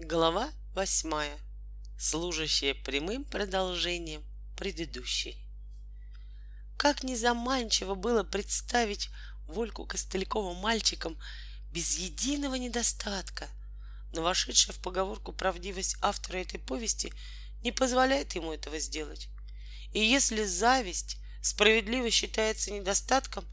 Глава восьмая. Служащая прямым продолжением предыдущей. Как незаманчиво было представить Вольку Костылякова мальчиком без единого недостатка, но вошедшая в поговорку правдивость автора этой повести не позволяет ему этого сделать. И если зависть справедливо считается недостатком,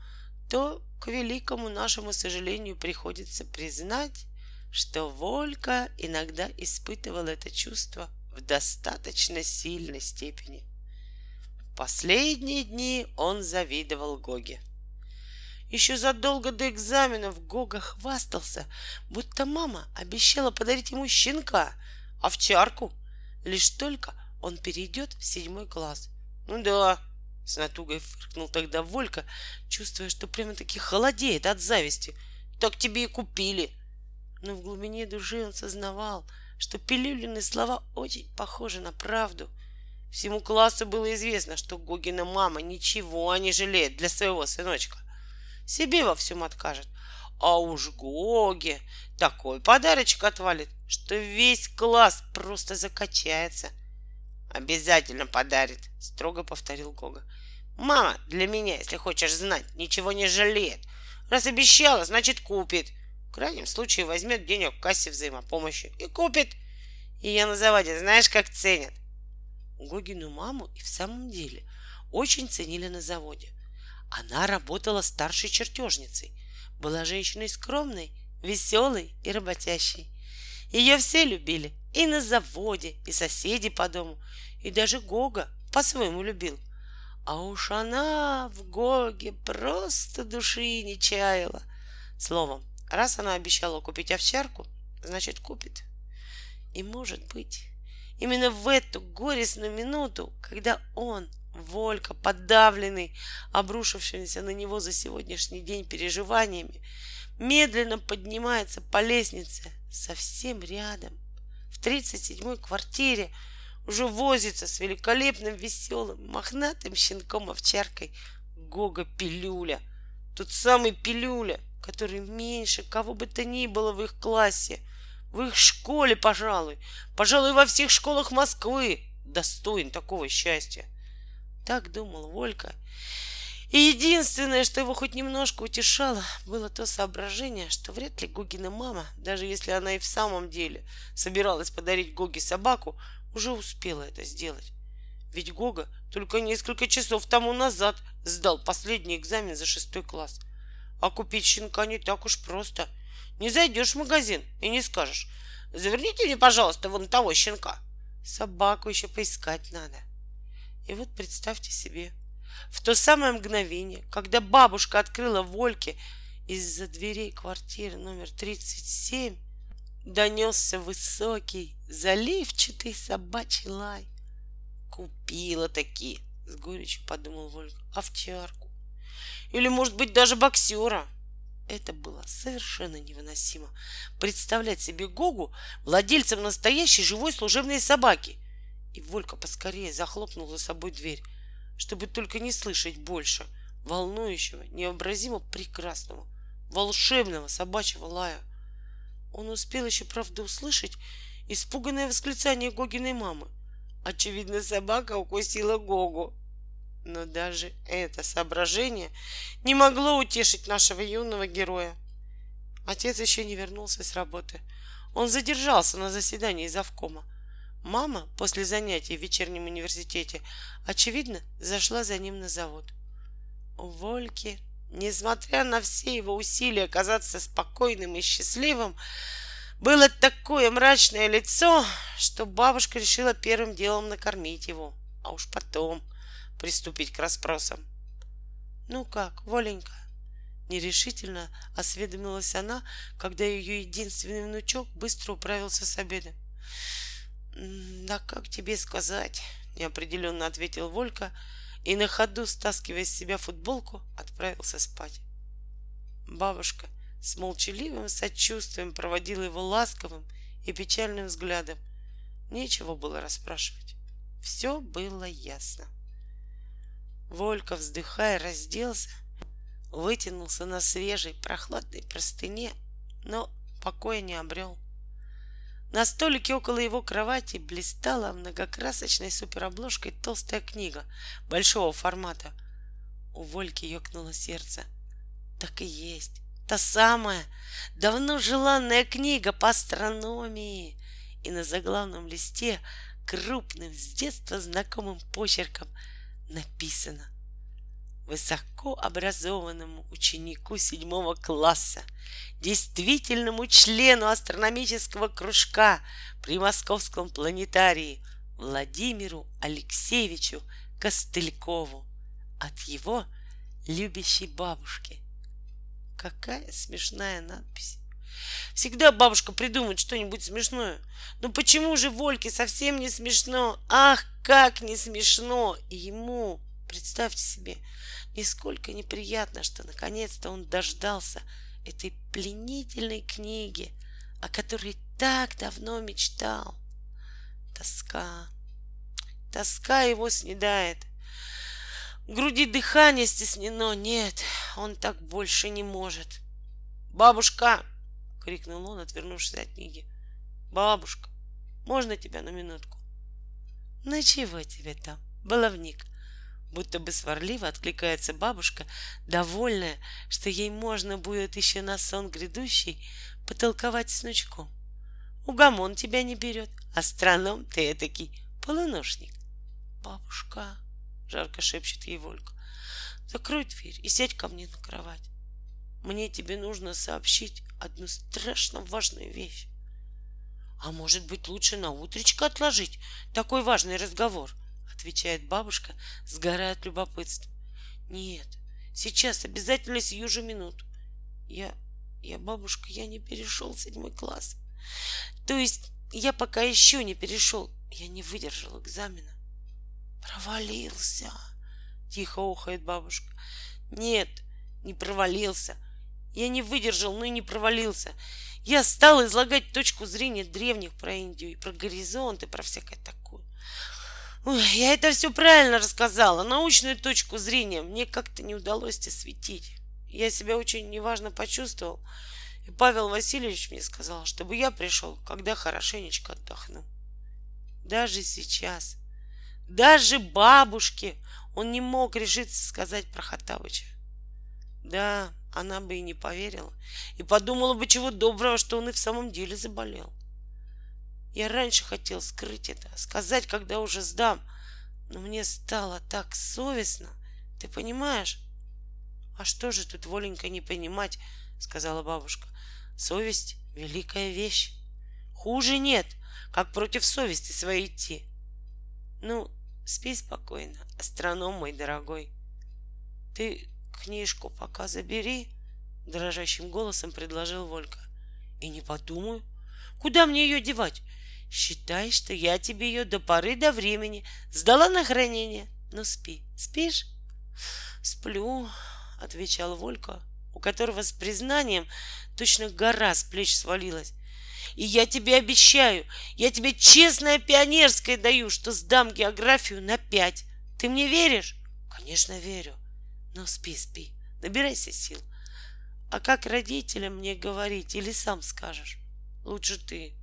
то к великому нашему сожалению приходится признать, что Волька иногда испытывал это чувство в достаточно сильной степени. В последние дни он завидовал Гоге. Еще задолго до экзаменов Гога хвастался, будто мама обещала подарить ему щенка, овчарку, лишь только он перейдет в седьмой класс. Ну да, с натугой фыркнул тогда Волька, чувствуя, что прямо-таки холодеет от зависти. Так тебе и купили — но в глубине души он сознавал, что пилюлины слова очень похожи на правду. Всему классу было известно, что Гогина мама ничего не жалеет для своего сыночка. Себе во всем откажет. А уж Гоге такой подарочек отвалит, что весь класс просто закачается. Обязательно подарит, строго повторил Гога. Мама для меня, если хочешь знать, ничего не жалеет. Раз обещала, значит купит крайнем случае возьмет денег в кассе взаимопомощи и купит. Ее на заводе знаешь, как ценят? Гогину маму и в самом деле очень ценили на заводе. Она работала старшей чертежницей, была женщиной скромной, веселой и работящей. Ее все любили и на заводе, и соседи по дому, и даже Гога по-своему любил. А уж она в Гоге просто души не чаяла. Словом, Раз она обещала купить овчарку, значит купит. И может быть, именно в эту горестную минуту, когда он, Волька, подавленный, обрушившимися на него за сегодняшний день переживаниями, медленно поднимается по лестнице совсем рядом, в 37-й квартире, уже возится с великолепным, веселым, мохнатым щенком-овчаркой Гога Пилюля. Тот самый Пилюля, который меньше кого бы то ни было в их классе, в их школе, пожалуй, пожалуй, во всех школах Москвы достоин такого счастья. Так думал Волька. И единственное, что его хоть немножко утешало, было то соображение, что вряд ли Гогина мама, даже если она и в самом деле собиралась подарить Гоге собаку, уже успела это сделать. Ведь Гога только несколько часов тому назад сдал последний экзамен за шестой класс — а купить щенка не так уж просто. Не зайдешь в магазин и не скажешь, заверните мне, пожалуйста, вон того щенка. Собаку еще поискать надо. И вот представьте себе, в то самое мгновение, когда бабушка открыла Вольке из-за дверей квартиры номер 37, донесся высокий, заливчатый собачий лай. Купила таки, с горечью подумал Волька, овчарку. Или, может быть, даже боксера. Это было совершенно невыносимо. Представлять себе Гогу владельцем настоящей живой служебной собаки. И Волька поскорее захлопнул за собой дверь, чтобы только не слышать больше волнующего, необразимо прекрасного, волшебного собачьего лая. Он успел еще, правда, услышать испуганное восклицание Гогиной мамы. Очевидно, собака укусила Гогу. Но даже это соображение не могло утешить нашего юного героя. Отец еще не вернулся с работы. Он задержался на заседании завкома. Мама после занятий в вечернем университете, очевидно, зашла за ним на завод. У Вольки, несмотря на все его усилия казаться спокойным и счастливым, было такое мрачное лицо, что бабушка решила первым делом накормить его, а уж потом — приступить к расспросам. «Ну как, Воленька?» Нерешительно осведомилась она, когда ее единственный внучок быстро управился с обеда. «Да как тебе сказать?» — неопределенно ответил Волька и на ходу, стаскивая с себя футболку, отправился спать. Бабушка с молчаливым сочувствием проводила его ласковым и печальным взглядом. Нечего было расспрашивать. Все было ясно. Волька, вздыхая, разделся, вытянулся на свежей прохладной простыне, но покоя не обрел. На столике около его кровати блистала многокрасочной суперобложкой толстая книга большого формата. У Вольки ёкнуло сердце. Так и есть. Та самая, давно желанная книга по астрономии. И на заглавном листе крупным, с детства знакомым почерком написано высокообразованному ученику седьмого класса, действительному члену астрономического кружка при Московском планетарии Владимиру Алексеевичу Костылькову от его любящей бабушки. Какая смешная надпись. Всегда бабушка придумает что-нибудь смешное. Но почему же Вольке совсем не смешно? Ах, как не смешно! И ему, представьте себе, нисколько неприятно, что наконец-то он дождался этой пленительной книги, о которой так давно мечтал. Тоска, тоска его снедает. В груди дыхание стеснено. Нет, он так больше не может. «Бабушка!» — крикнул он, отвернувшись от книги. «Бабушка, можно тебя на минутку?» «Ну чего тебе там, баловник?» Будто бы сварливо откликается бабушка, довольная, что ей можно будет еще на сон грядущий потолковать с внучком. Угомон тебя не берет, астроном ты этакий полуношник. Бабушка, жарко шепчет ей Волька, закрой дверь и сядь ко мне на кровать. Мне тебе нужно сообщить одну страшно важную вещь. А может быть, лучше на утречко отложить такой важный разговор —— отвечает бабушка, сгорая от любопытства. Нет, сейчас, обязательно сию же минуту. Я, я, бабушка, я не перешел седьмой класс. То есть я пока еще не перешел. Я не выдержал экзамена. Провалился. Тихо охает бабушка. Нет, не провалился. Я не выдержал, но и не провалился. Я стал излагать точку зрения древних про Индию и про горизонт и про всякое такое. Ой, я это все правильно рассказала. Научную точку зрения мне как-то не удалось осветить. Я себя очень неважно почувствовал. И Павел Васильевич мне сказал, чтобы я пришел, когда хорошенечко отдохну. Даже сейчас, даже бабушке он не мог решиться сказать про Хатабыча. Да, она бы и не поверила, и подумала бы чего доброго, что он и в самом деле заболел. Я раньше хотел скрыть это, сказать, когда уже сдам, но мне стало так совестно, ты понимаешь? А что же тут, Воленька, не понимать, сказала бабушка. Совесть — великая вещь. Хуже нет, как против совести своей идти. Ну, спи спокойно, астроном мой дорогой. Ты книжку пока забери, дрожащим голосом предложил Волька. И не подумаю, куда мне ее девать? Считай, что я тебе ее до поры до времени сдала на хранение. Ну спи, спишь? Сплю, отвечал Волька, у которого с признанием точно гора с плеч свалилась. И я тебе обещаю, я тебе честное пионерское даю, что сдам географию на пять. Ты мне веришь? Конечно, верю. Ну, спи, спи, набирайся сил. А как родителям мне говорить или сам скажешь? Лучше ты.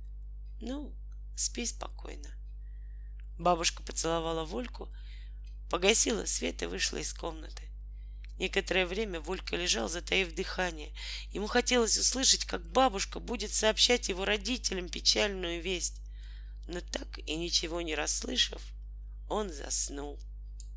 Ну, Спи спокойно. Бабушка поцеловала Вольку, погасила свет и вышла из комнаты. Некоторое время Волька лежал, затаив дыхание. Ему хотелось услышать, как бабушка будет сообщать его родителям печальную весть. Но так и ничего не расслышав, он заснул. —